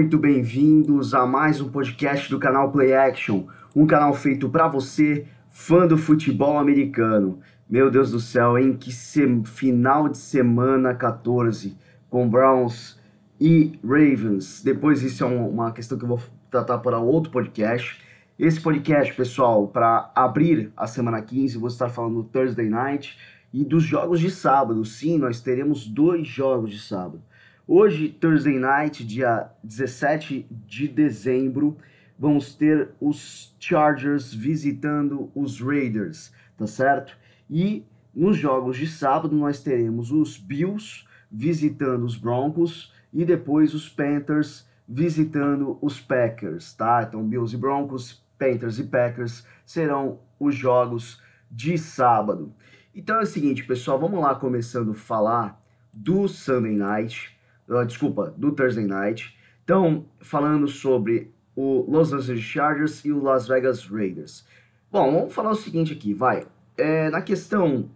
Muito bem-vindos a mais um podcast do canal Play Action, um canal feito para você, fã do futebol americano. Meu Deus do céu, hein? Que final de semana 14 com Browns e Ravens. Depois isso é uma questão que eu vou tratar para outro podcast. Esse podcast, pessoal, para abrir a semana 15, vou estar falando do Thursday Night e dos jogos de sábado. Sim, nós teremos dois jogos de sábado. Hoje, Thursday Night, dia 17 de dezembro, vamos ter os Chargers visitando os Raiders, tá certo? E nos jogos de sábado nós teremos os Bills visitando os Broncos e depois os Panthers visitando os Packers, tá? Então Bills e Broncos, Panthers e Packers serão os jogos de sábado. Então é o seguinte, pessoal, vamos lá começando a falar do Sunday Night uh, desculpa, do Thursday Night. Então, falando sobre o Los Angeles Chargers e o Las Vegas Raiders. Bom, vamos falar o seguinte aqui, vai. É, na questão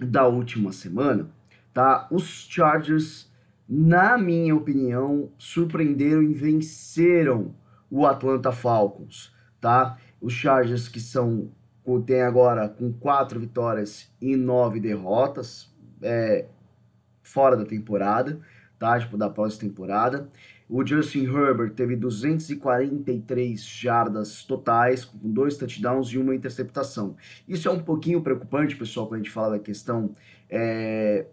da última semana, tá? Os Chargers, na minha opinião, surpreenderam e venceram o Atlanta Falcons, tá? Os Chargers que são tem agora com quatro vitórias e nove derrotas, é, fora da temporada tá? Tipo, da pós-temporada. O Justin Herbert teve 243 jardas totais, com dois touchdowns e uma interceptação. Isso é um pouquinho preocupante, pessoal, quando a gente fala da questão é,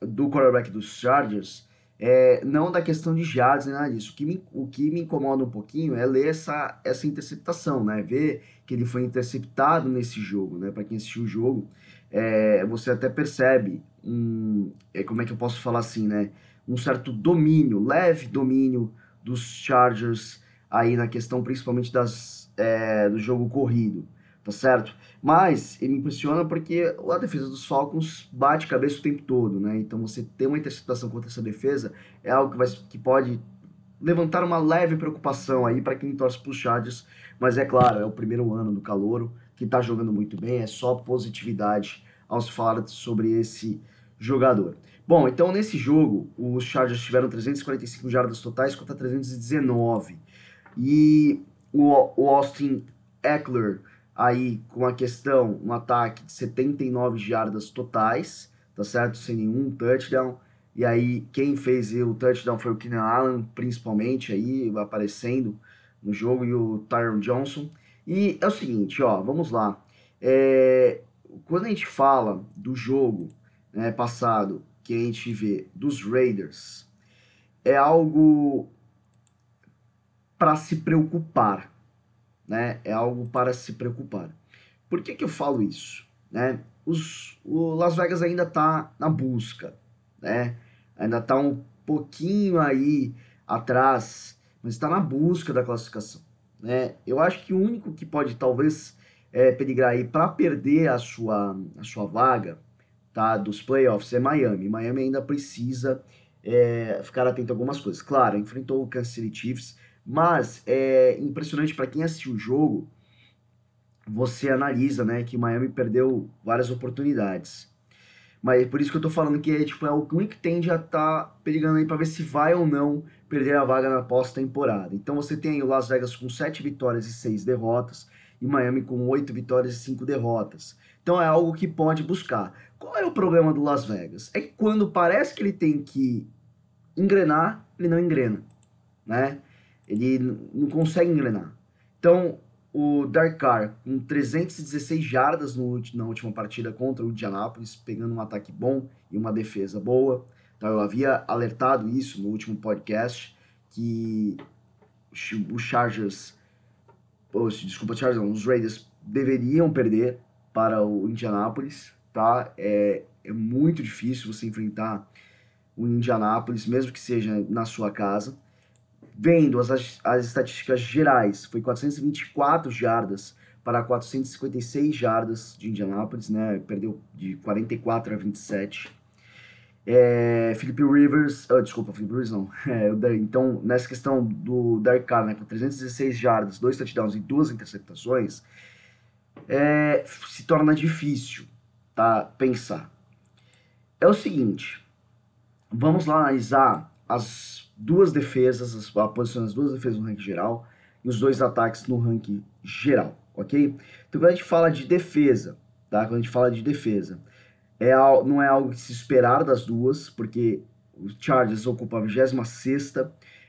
do quarterback dos Chargers, é, não da questão de jardas nem nada disso. O que, me, o que me incomoda um pouquinho é ler essa, essa interceptação, né? Ver que ele foi interceptado nesse jogo, né? Para quem assistiu o jogo, é, você até percebe, um, é, como é que eu posso falar assim, né? Um certo domínio, leve domínio dos Chargers aí na questão principalmente das, é, do jogo corrido, tá certo? Mas ele me impressiona porque a defesa dos Falcons bate cabeça o tempo todo, né? Então você ter uma interceptação contra essa defesa é algo que, vai, que pode levantar uma leve preocupação aí para quem torce para os Chargers, mas é claro, é o primeiro ano do Calouro, que está jogando muito bem, é só positividade ao se falar sobre esse jogador. Bom, então nesse jogo, os Chargers tiveram 345 jardas totais contra 319. E o, Austin Eckler aí com a questão, um ataque de 79 jardas totais, tá certo? Sem nenhum touchdown. E aí quem fez o touchdown foi o Keenan Allen, principalmente aí aparecendo no jogo e o Tyron Johnson. E é o seguinte, ó, vamos lá. É, quando a gente fala do jogo né, passado que a gente vê dos Raiders é algo para se preocupar, né? É algo para se preocupar. Por que, que eu falo isso? Né? Os, o Las Vegas ainda está na busca, né? Ainda está um pouquinho aí atrás, mas está na busca da classificação, né? Eu acho que o único que pode talvez é, peligrar aí para perder a sua, a sua vaga tá, dos playoffs é Miami. Miami ainda precisa é, ficar atento a algumas coisas. Claro, enfrentou o Kansas City Chiefs, mas é impressionante para quem assistiu o jogo, você analisa, né, que Miami perdeu várias oportunidades. Mas é por isso que eu tô falando que é, tipo, é o que a estar tá perigando aí para ver se vai ou não perder a vaga na pós-temporada. Então você tem o Las Vegas com 7 vitórias e 6 derrotas, e Miami com 8 vitórias e 5 derrotas. Então é algo que pode buscar. Qual é o problema do Las Vegas? É que quando parece que ele tem que engrenar, ele não engrena, né? Ele não consegue engrenar. Então, o Dark Carr, com 316 jardas no, na última partida contra o Indianapolis, pegando um ataque bom e uma defesa boa. Então, eu havia alertado isso no último podcast, que os Chargers, desculpa, Chargers não, os Raiders deveriam perder para o Indianapolis, tá? É, é muito difícil você enfrentar o Indianapolis, mesmo que seja na sua casa. Vendo as, as estatísticas gerais, foi 424 jardas para 456 jardas de Indianapolis, né? Perdeu de 44 a 27. É, Felipe Rivers, oh, desculpa, Felipe Rivers não. É, então, nessa questão do Derek Carr, né, com 316 jardas, dois touchdowns e duas interceptações, é, se torna difícil tá, pensar. É o seguinte, vamos lá analisar as duas defesas, a posição das duas defesas no ranking geral e os dois ataques no ranking geral, ok? Então quando a gente fala de defesa, tá? Quando a gente fala de defesa, é, não é algo que se esperar das duas, porque o Chargers ocupa a 26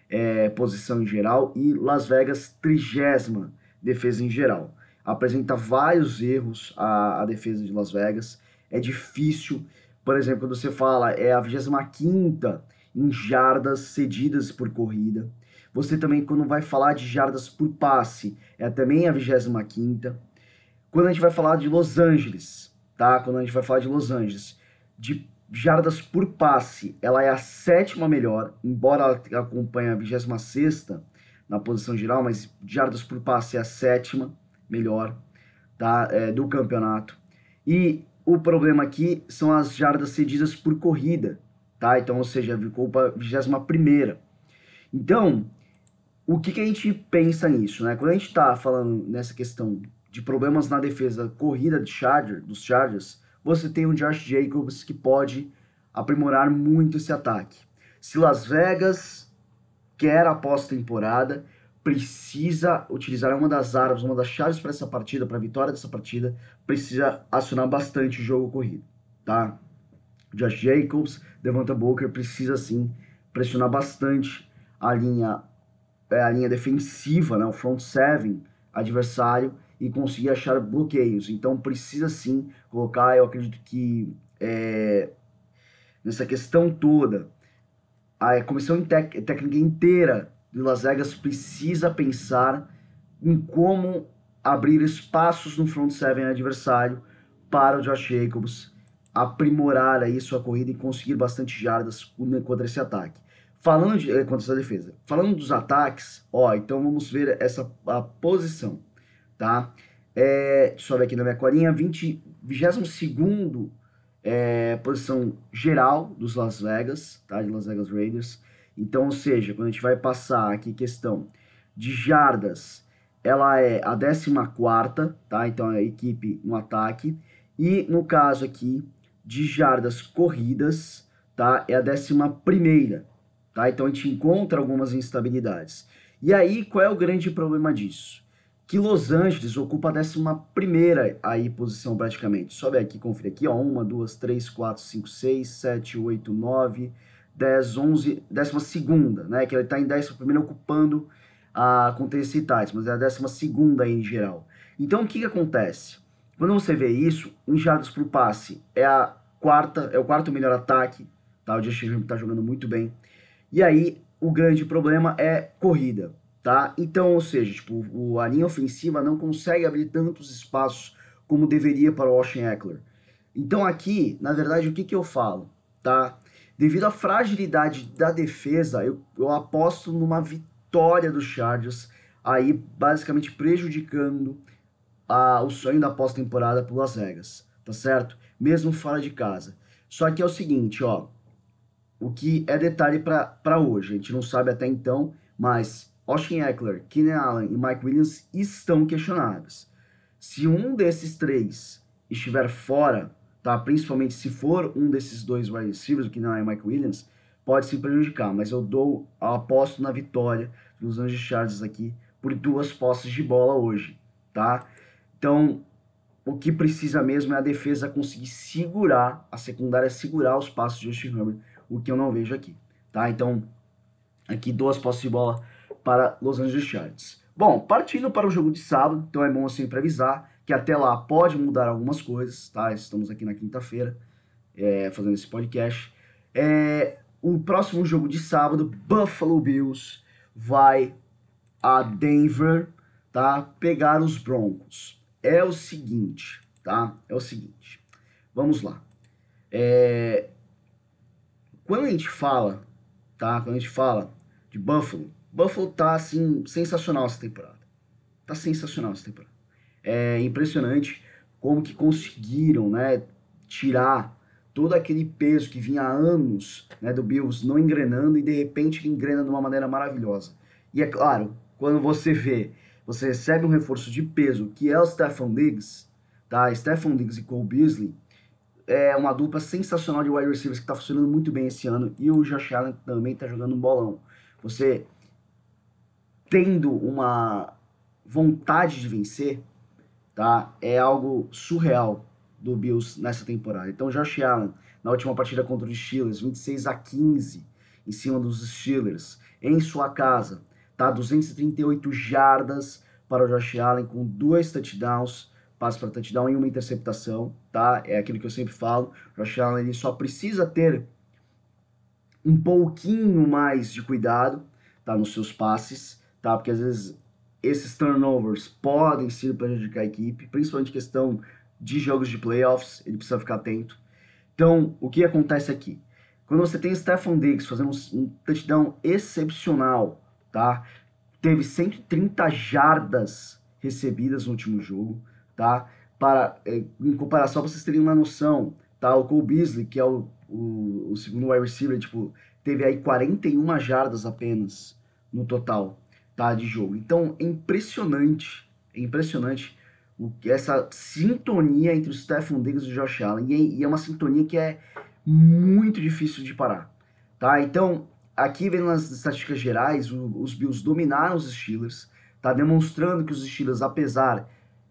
é, posição em geral e Las Vegas 30 defesa em geral. Apresenta vários erros a, a defesa de Las Vegas, é difícil, por exemplo, quando você fala é a 25 em jardas cedidas por corrida. Você também, quando vai falar de jardas por passe, é também a 25 Quando a gente vai falar de Los Angeles, tá? Quando a gente vai falar de Los Angeles, de jardas por passe, ela é a sétima melhor, embora ela acompanhe a 26 na posição geral, mas jardas por passe é a sétima melhor tá? É, do campeonato. E o problema aqui são as jardas cedidas por corrida, tá? Então, ou seja, ficou para a 21 Então, o que, que a gente pensa nisso, né? Quando a gente está falando nessa questão de problemas na defesa corrida de Charger, dos Chargers, você tem o Josh Jacobs que pode aprimorar muito esse ataque. Se Las Vegas quer a pós-temporada, precisa utilizar uma das armas, uma das chaves para essa partida, para a vitória dessa partida, precisa acionar bastante o jogo corrido, tá? Josh Jacobs, Devonta Booker precisa sim pressionar bastante a linha é, a linha defensiva, né, o front seven adversário e conseguir achar bloqueios. Então precisa sim colocar, eu acredito que é, nessa questão toda, a comissão técnica inteira Las Vegas precisa pensar em como abrir espaços no front seven adversário para o Josh Jacobs aprimorar aí sua corrida e conseguir bastante jardas contra esse ataque. Falando de, eh, contra essa defesa, falando dos ataques, ó, então vamos ver essa a posição, tá? É, ver aqui na minha colinha, 20, 22 é, posição geral dos Las Vegas, tá? De Las Vegas Raiders. Então, ou seja, quando a gente vai passar aqui questão de jardas, ela é a 14, tá? Então é a equipe no ataque. E no caso aqui de jardas corridas, tá? É a 11 tá? Então a gente encontra algumas instabilidades. E aí, qual é o grande problema disso? Que Los Angeles ocupa a 11 aí posição praticamente. Sobe aqui, confere aqui, ó. 1, 2, 3, 4, 5, 6, 7, 8, 9, 10, 11, 12, né? Que ele está em 11 ocupando a Tennessee Titans, mas é a 12 aí em geral. Então o que, que acontece? Quando você vê isso, em jardas por passe é a quarta, é o quarto melhor ataque, tá? O Justin está jogando muito bem. E aí o grande problema é corrida, tá? Então, ou seja, tipo, o, a linha ofensiva não consegue abrir tantos espaços como deveria para o Washington Eckler. Então aqui, na verdade, o que, que eu falo, tá? Devido à fragilidade da defesa, eu, eu aposto numa vitória dos Chargers, aí basicamente prejudicando a, o sonho da pós-temporada para Las Vegas, tá certo? Mesmo fora de casa. Só que é o seguinte, ó, o que é detalhe para hoje, a gente não sabe até então, mas Austin Eckler, Keenan Allen e Mike Williams estão questionados. Se um desses três estiver fora, tá? Principalmente se for um desses dois wide receivers, que não é Mike Williams, pode se prejudicar, mas eu dou, aposto na vitória dos Angeles Chargers aqui por duas posses de bola hoje, tá? Então, o que precisa mesmo é a defesa conseguir segurar, a secundária segurar os passos de Justin Herbert, o que eu não vejo aqui, tá? Então, aqui duas posses de bola para Los Angeles Chargers. Bom, partindo para o jogo de sábado, então é bom sempre avisar que até lá pode mudar algumas coisas, tá? Estamos aqui na quinta-feira é, fazendo esse podcast. É, o próximo jogo de sábado, Buffalo Bills vai a Denver, tá? Pegar os Broncos. É o seguinte, tá? É o seguinte. Vamos lá. É, quando a gente fala, tá? Quando a gente fala de Buffalo, Buffalo tá assim sensacional essa temporada. Tá sensacional essa temporada. É impressionante como que conseguiram, né, tirar todo aquele peso que vinha há anos, né, do Bills não engrenando e de repente engrena de uma maneira maravilhosa. E é claro, quando você vê, você recebe um reforço de peso, que é o Stephon Diggs, tá? Stephon Diggs e Cole Beasley, é uma dupla sensacional de wide receivers que está funcionando muito bem esse ano e o Josh Allen também está jogando um bolão. Você tendo uma vontade de vencer, tá? É algo surreal do Bills nessa temporada. Então, Josh Allen, na última partida contra os Steelers, 26 a 15 em cima dos Steelers, em sua casa, tá? 238 jardas para o Josh Allen com dois touchdowns, passe para touchdown e uma interceptação, tá? É aquilo que eu sempre falo. O Josh Allen ele só precisa ter um pouquinho mais de cuidado, tá, nos seus passes, tá? Porque às vezes esses turnovers podem ser prejudicar a equipe, principalmente questão de jogos de playoffs, ele precisa ficar atento. Então, o que acontece aqui? Quando você tem Stephon Diggs fazendo um touchdown excepcional, tá? Teve 130 jardas recebidas no último jogo, tá? Para, é, em comparação, vocês terem uma noção, tá? O Cole Beasley, que é o, o, o segundo wide receiver, tipo, teve aí 41 jardas apenas no total, tá? De jogo. Então, é impressionante, é impressionante o, essa sintonia entre o Stephon Diggs e o Josh Allen. E é, e é uma sintonia que é muito difícil de parar, tá? Então, aqui vendo nas estatísticas gerais, o, os Bills dominaram os Steelers, tá? Demonstrando que os Steelers, apesar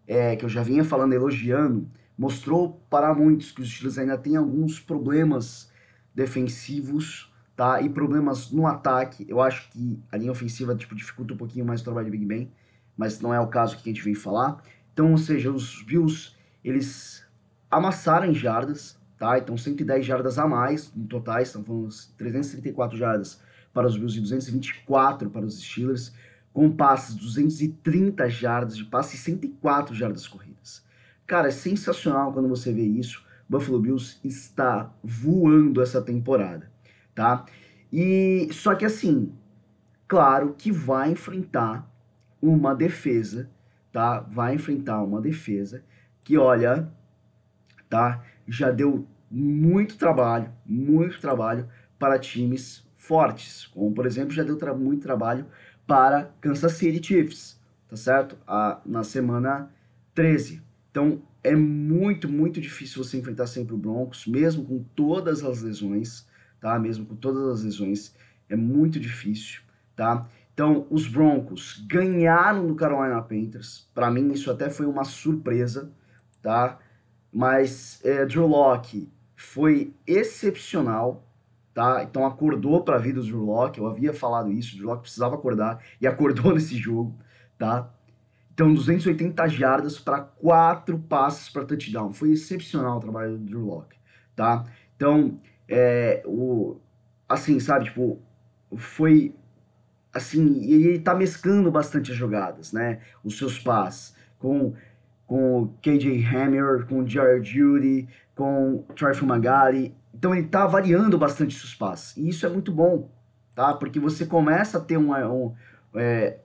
é, que eu já vinha falando, elogiando, mostrou para muitos que os Steelers ainda têm alguns problemas defensivos, tá? E problemas no ataque. Eu acho que a linha ofensiva tipo, dificulta um pouquinho mais o trabalho de Big Ben, mas não é o caso que a gente vem falar. Então, ou seja, os Bills, eles amassaram em jardas, tá? Então, 110 jardas a mais no total, estão falando 334 jardas para os Bills e 224 para os Steelers com passes 230 jardas de passe e 104 jardas corridas. Cara, é sensacional quando você vê isso. Buffalo Bills está voando essa temporada, tá? E só que assim, claro que vai enfrentar uma defesa, tá? Vai enfrentar uma defesa que, olha, tá? Já deu muito trabalho, muito trabalho para times fortes, como por exemplo, já deu tra muito trabalho para Kansas City Chiefs, tá certo? A, na semana 13. Então é muito, muito difícil você enfrentar sempre o Broncos, mesmo com todas as lesões, tá? Mesmo com todas as lesões, é muito difícil, tá? Então, os Broncos ganharam do Carolina Panthers. Para mim, isso até foi uma surpresa, tá? Mas é, Drew Locke foi excepcional, tá? Então acordou para a vida do Drew Locke, eu havia falado isso, o Drew Locke precisava acordar e acordou nesse jogo, tá? Então 280 jardas para quatro passes para touchdown, foi excepcional o trabalho do Drew Locke, tá? Então, é, o, assim, sabe, tipo, foi assim, e ele tá mesclando bastante as jogadas, né? Os seus passes com com o KJ Hammer, com o Jared Judy, com o Fumagalli, então ele está variando bastante seus passes. E isso é muito bom, tá? Porque você começa a ter uma, um, é,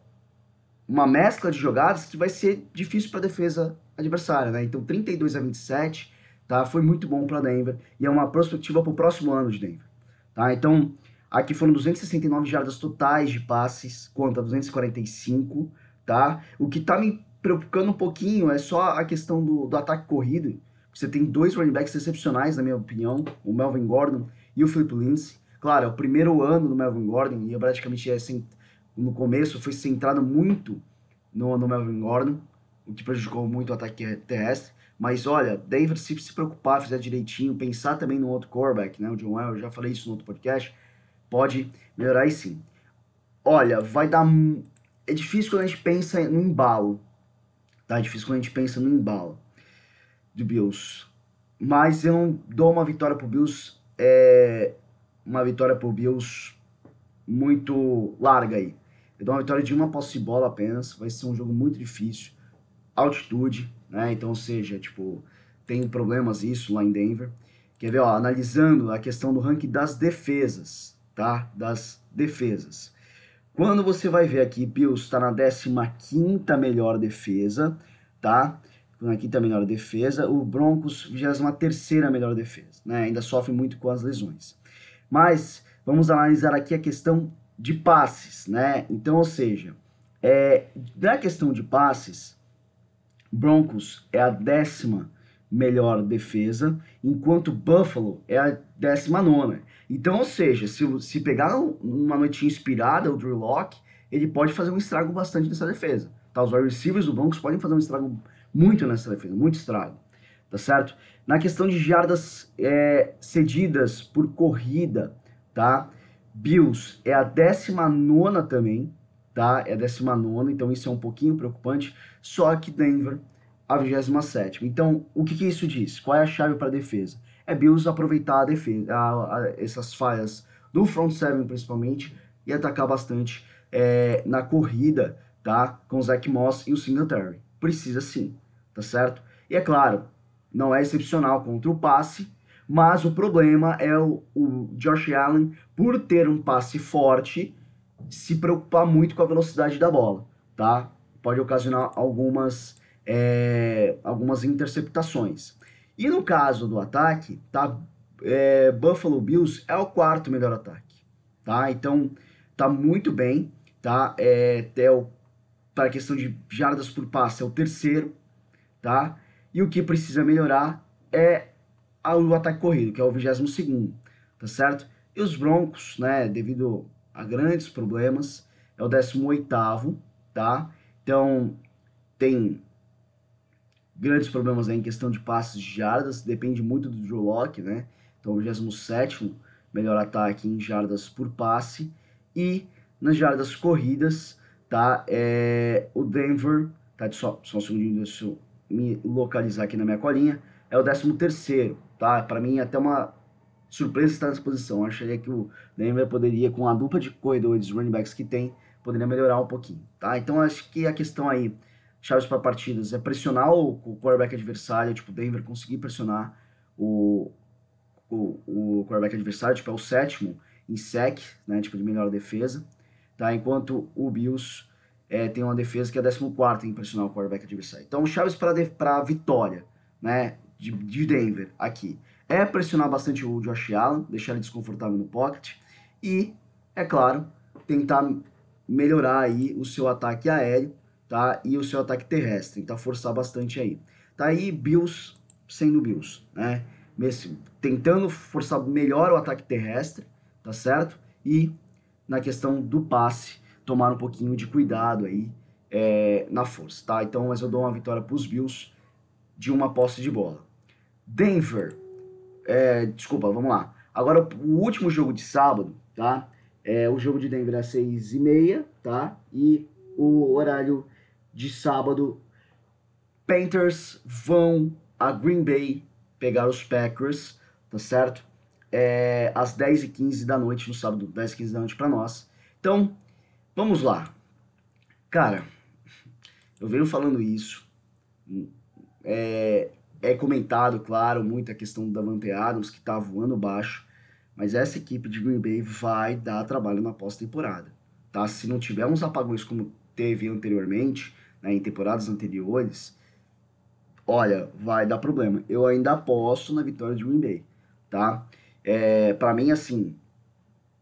uma mescla de jogadas que vai ser difícil para a defesa adversária, né? Então 32 a 27, tá? Foi muito bom para Denver e é uma perspectiva para o próximo ano de Denver, tá? Então aqui foram 269 jardas totais de passes contra 245, tá? O que está me preocupando um pouquinho é só a questão do, do ataque corrido você tem dois running backs excepcionais, na minha opinião, o Melvin Gordon e o Philip Lindsay. Claro, é o primeiro ano do Melvin Gordon e praticamente é, no começo foi centrado muito no, no Melvin Gordon, o que prejudicou muito o ataque terrestre. Mas olha, Denver se se preocupar, fizer direitinho, pensar também no outro quarterback, né? O John Well, eu já falei isso no outro podcast, pode melhorar e sim. Olha, vai dar. É difícil quando a gente pensa no embalo. Tá? É difícil quando a gente pensa no embalo de Bills. Mas eu não dou uma vitória pro Bills, é, uma vitória pro Bills muito larga aí. Eu dou uma vitória de uma posse de bola apenas, vai ser um jogo muito difícil. Altitude, né? Então, ou seja, tipo, tem problemas isso lá em Denver. Quer ver, ó, analisando a questão do ranking das defesas, tá? Das defesas. Quando você vai ver aqui, Bills está na 15 melhor defesa, tá? na quinta melhor defesa, o Broncos 23 melhor defesa, né? Ainda sofre muito com as lesões. Mas vamos analisar aqui a questão de passes, né? Então, ou seja, é, na questão de passes, Broncos é a décima melhor defesa, enquanto Buffalo é a 19. Então, ou seja, se, se pegar uma noitinha inspirada, o Drew Locke, ele pode fazer um estrago bastante nessa defesa. Tá? Os receivers do Broncos podem fazer um estrago muito nessa defesa, muito estrago. Tá certo? Na questão de jardas é, cedidas por corrida, tá? Bills é a 19 também, tá? É a 19, então isso é um pouquinho preocupante. Só que Denver, a 27. Então, o que, que isso diz? Qual é a chave para a defesa? É Bills aproveitar a defesa, a, a, essas falhas do front seven principalmente e atacar bastante é, na corrida, tá? Com o Zach Moss e o Singletary. Precisa sim, tá certo? E é claro, não é excepcional contra o passe, mas o problema é o, o Josh Allen, por ter um passe forte, se preocupar muito com a velocidade da bola, tá? Pode ocasionar algumas, é, algumas interceptações. E no caso do ataque, tá? É, Buffalo Bills é o quarto melhor ataque, tá? Então tá muito bem, tá? É, é o, para a questão de jardas por passe é o terceiro, tá? E o que precisa melhorar é o ataque corrido, que é o 22 tá certo? E os Broncos, né, devido a grandes problemas, é o 18 tá? Então, tem grandes problemas aí em questão de passes de jardas, depende muito do Drew Locke, né? Então, o 27 melhor ataque em jardas por passe. E nas jardas corridas, tá? É, o Denver, tá? Só, só um segundinho, deixa eu me localizar aqui na minha colinha. É o 13 terceiro, tá? Para mim, até uma surpresa estar nessa posição. Eu acharia que o Denver poderia, com a dupla de corredores running backs que tem, poderia melhorar um pouquinho, tá? Então, acho que a questão aí chaves para partidas é pressionar o, o quarterback adversário, tipo, Denver conseguir pressionar o, o, o quarterback adversário, tipo, é o sétimo em sec, né, tipo, de melhor defesa, tá? Enquanto o Bills é, tem uma defesa que é 14 em pressionar o quarterback adversário. Então, chaves para a vitória, né, de, de Denver aqui, é pressionar bastante o Josh Allen, deixar ele desconfortável no pocket e, é claro, tentar melhorar aí o seu ataque aéreo, tá? E o seu ataque terrestre, então forçar bastante aí. Tá aí Bills sendo Bills, né? Mesmo, tentando forçar melhor o ataque terrestre, tá certo? E na questão do passe, tomar um pouquinho de cuidado aí é, na força, tá? Então, mas eu dou uma vitória para os Bills de uma posse de bola. Denver, é, desculpa, vamos lá. Agora, o último jogo de sábado, tá? É, o jogo de Denver às seis e meia, tá? E o horário de sábado, Panthers vão a Green Bay pegar os Packers, tá certo? É, às 10h15 da noite, no sábado, 10h15 da noite para nós. Então, vamos lá. Cara, eu venho falando isso. É, é comentado, claro, muito a questão do Davante Adams, que tá voando baixo. Mas essa equipe de Green Bay vai dar trabalho na pós-temporada. Tá? Se não tiver uns apagões como teve anteriormente, né, em temporadas anteriores, olha, vai dar problema. Eu ainda aposto na vitória de Green Bay, tá? É, para mim, assim,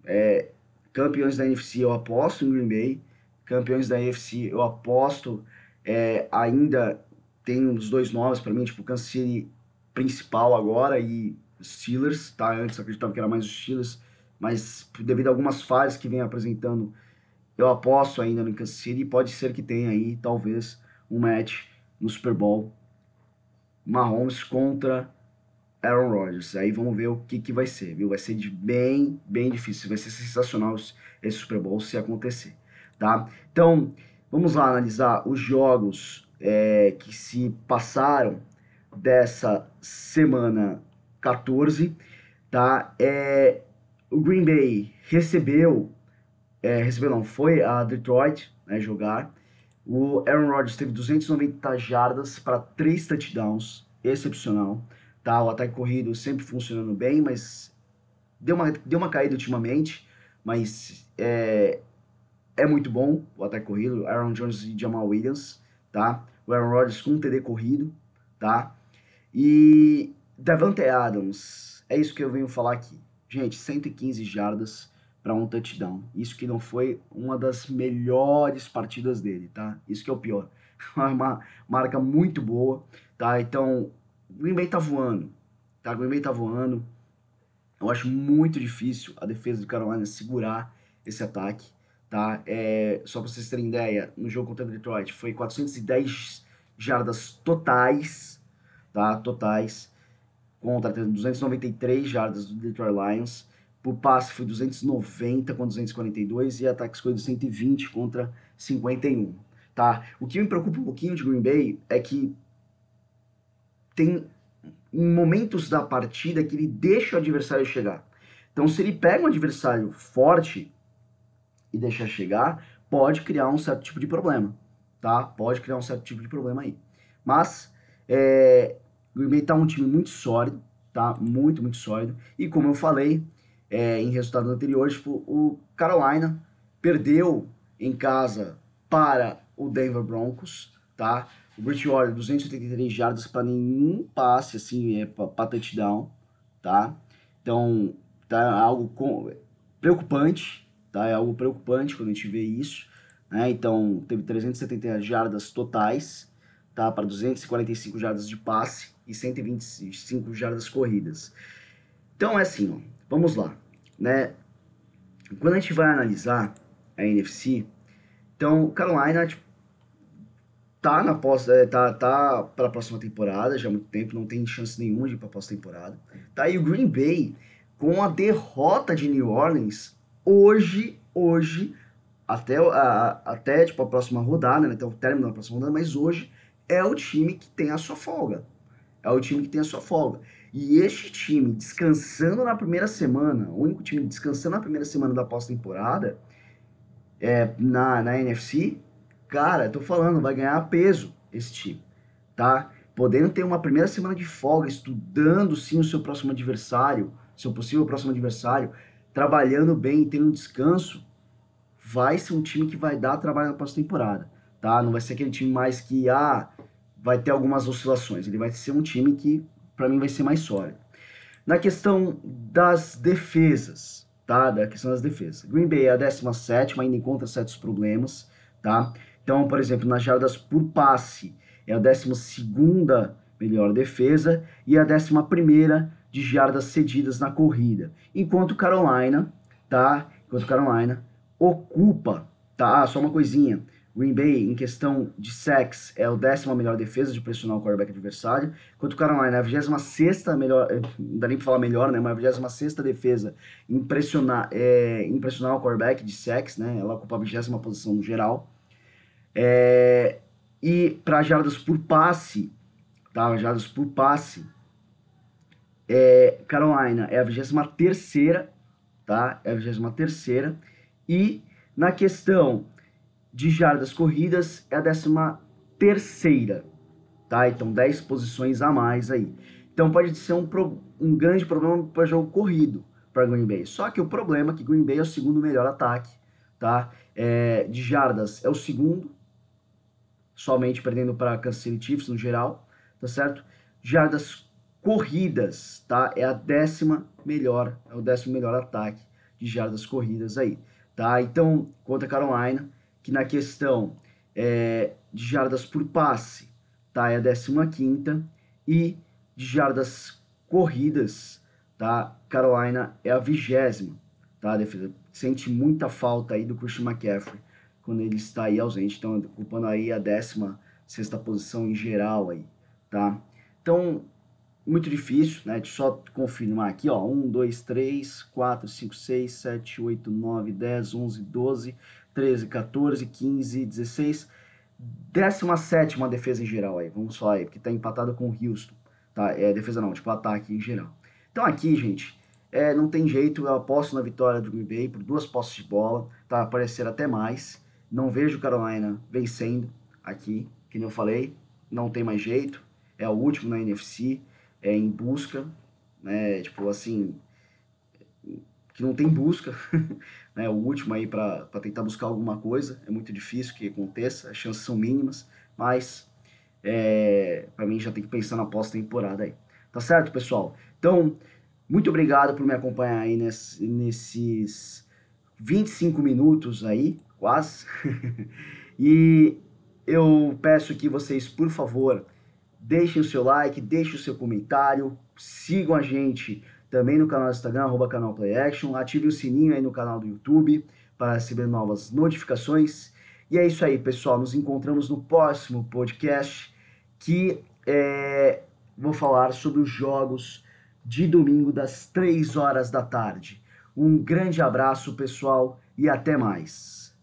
é, campeões da NFC eu aposto em Green Bay, campeões da AFC eu aposto é, ainda tem uns dois nomes para mim, tipo Kansas City principal agora e Steelers, tá? Antes eu acreditava que era mais os Steelers, mas devido a algumas fases que vem apresentando eu aposto ainda no Kansas City. Pode ser que tenha aí, talvez, um match no Super Bowl. Mahomes contra Aaron Rodgers. Aí vamos ver o que, que vai ser, viu? Vai ser de bem, bem difícil. Vai ser sensacional esse Super Bowl se acontecer, tá? Então, vamos lá analisar os jogos é, que se passaram dessa semana 14, tá? É, o Green Bay recebeu é, recebeu não, foi a Detroit né, jogar. O Aaron Rodgers teve 290 jardas para 3 touchdowns, excepcional. Tá? O ataque corrido sempre funcionando bem, mas deu uma, deu uma caída ultimamente, mas é, é muito bom o ataque corrido. Aaron Jones e Jamal Williams, tá? O Aaron Rodgers com um TD corrido, tá? E Davante Adams, é isso que eu venho falar aqui. Gente, 115 jardas, para um touchdown. Isso que não foi uma das melhores partidas dele, tá? Isso que é o pior. Uma marca muito boa, tá? Então, o Green Bay tá voando, tá? O Green Bay tá voando. Eu acho muito difícil a defesa do Carolina segurar esse ataque, tá? É, só para vocês terem ideia, no jogo contra o Detroit foi 410 jardas totais, tá? Totais contra 293 jardas do Detroit Lions. Por passe foi 290 contra 242 e ataques foi de 120 contra 51, tá? O que me preocupa um pouquinho de Green Bay é que tem em momentos da partida que ele deixa o adversário chegar. Então, se ele pega um adversário forte e deixa chegar, pode criar um certo tipo de problema, tá? Pode criar um certo tipo de problema aí. Mas, é, o Green Bay tá um time muito sólido, tá? Muito, muito sólido. E como eu falei é, em resultado anterior, tipo, o Carolina perdeu em casa para o Denver Broncos, tá? O Bridgewater, 283 jardas para nenhum passe, assim, é para touchdown, tá? Então, tá algo com, preocupante, tá? É algo preocupante quando a gente vê isso, né? Então, teve 370 jardas totais, tá? Para 245 jardas de passe e 125 jardas corridas. Então, é assim, ó, vamos lá, né? Quando a gente vai analisar a NFC, então, Carolina, tipo, tá na pós, é, tá, tá para a próxima temporada já há muito tempo, não tem chance nenhuma de ir para a pós-temporada. Tá aí o Green Bay com a derrota de New Orleans hoje, hoje até a, até tipo a próxima rodada, né, até o término da próxima rodada, mas hoje é o time que tem a sua folga. É o time que tem a sua folga. E este time descansando na primeira semana, o único time descansando na primeira semana da pós-temporada, é, na, na NFC, Cara, eu tô falando, vai ganhar peso esse time, tá? Podendo ter uma primeira semana de folga, estudando sim o seu próximo adversário, seu possível próximo adversário, trabalhando bem, tendo descanso, vai ser um time que vai dar trabalho na próxima temporada, tá? Não vai ser aquele time mais que, ah, vai ter algumas oscilações. Ele vai ser um time que, para mim, vai ser mais sólido. Na questão das defesas, tá? Da questão das defesas. Green Bay é a 17, ainda encontra certos problemas, tá? Então, por exemplo, nas jardas por passe é a 12 melhor defesa e a 11 de jardas cedidas na corrida. Enquanto Carolina, tá? Enquanto Carolina ocupa, tá? Ah, só uma coisinha. Green Bay, em questão de sacks, é o décima melhor defesa de pressionar o quarterback adversário, enquanto Carolina é a 26 melhor, eh, não dá nem pra falar melhor, né, mas a 26 defesa em pressionar, é, em pressionar o quarterback de sacks, né, ela ocupa a 20 posição no geral, é, e para jardas por passe, tá? Jardas por passe, é, Carolina é a 23 tá? É a 23 e na questão de jardas corridas é a 13 tá? Então 10 posições a mais aí. Então pode ser um, pro, um grande problema para jogo corrido para Green Bay. Só que o problema é que Green Bay é o segundo melhor ataque, tá? É, de jardas é o segundo, somente perdendo para Kansas City Chiefs no geral, tá certo? Jardas corridas, tá? É a décima melhor, é o décimo melhor ataque de jardas corridas aí, tá? Então, contra a Carolina, que na questão é, de jardas por passe, tá? É a décima quinta e de jardas corridas, tá? Carolina é a vigésima, tá? defesa sente muita falta aí do Christian McCaffrey quando ele está aí ausente, então ocupando aí a 16 sexta posição em geral aí, tá? Então, muito difícil, né? Deixa eu só confirmar aqui, ó, 1, 2, 3, 4, 5, 6, 7, 8, 9, 10, 11, 12, 13, 14, 15, 16, 17 defesa em geral aí, vamos falar aí, porque tá empatado com o Houston, tá? É defesa não, tipo ataque em geral. Então aqui, gente, é, não tem jeito, eu aposto na vitória do Green Bay por duas posses de bola, tá? Aparecer até mais. Não vejo Carolina vencendo aqui, que eu falei, não tem mais jeito. É o último na NFC, é em busca, né? Tipo assim, que não tem busca, né? O último aí para tentar buscar alguma coisa. É muito difícil que aconteça, as chances são mínimas, mas é, para mim já tem que pensar na pós-temporada aí. Tá certo, pessoal? Então, muito obrigado por me acompanhar aí nesse, nesses 25 minutos aí, quase. e eu peço que vocês, por favor, deixem o seu like, deixem o seu comentário, sigam a gente também no canal do Instagram, arroba canal PlayAction, ative o sininho aí no canal do YouTube para receber novas notificações. E é isso aí, pessoal. Nos encontramos no próximo podcast que é, vou falar sobre os jogos de domingo das 3 horas da tarde. Um grande abraço, pessoal, e até mais.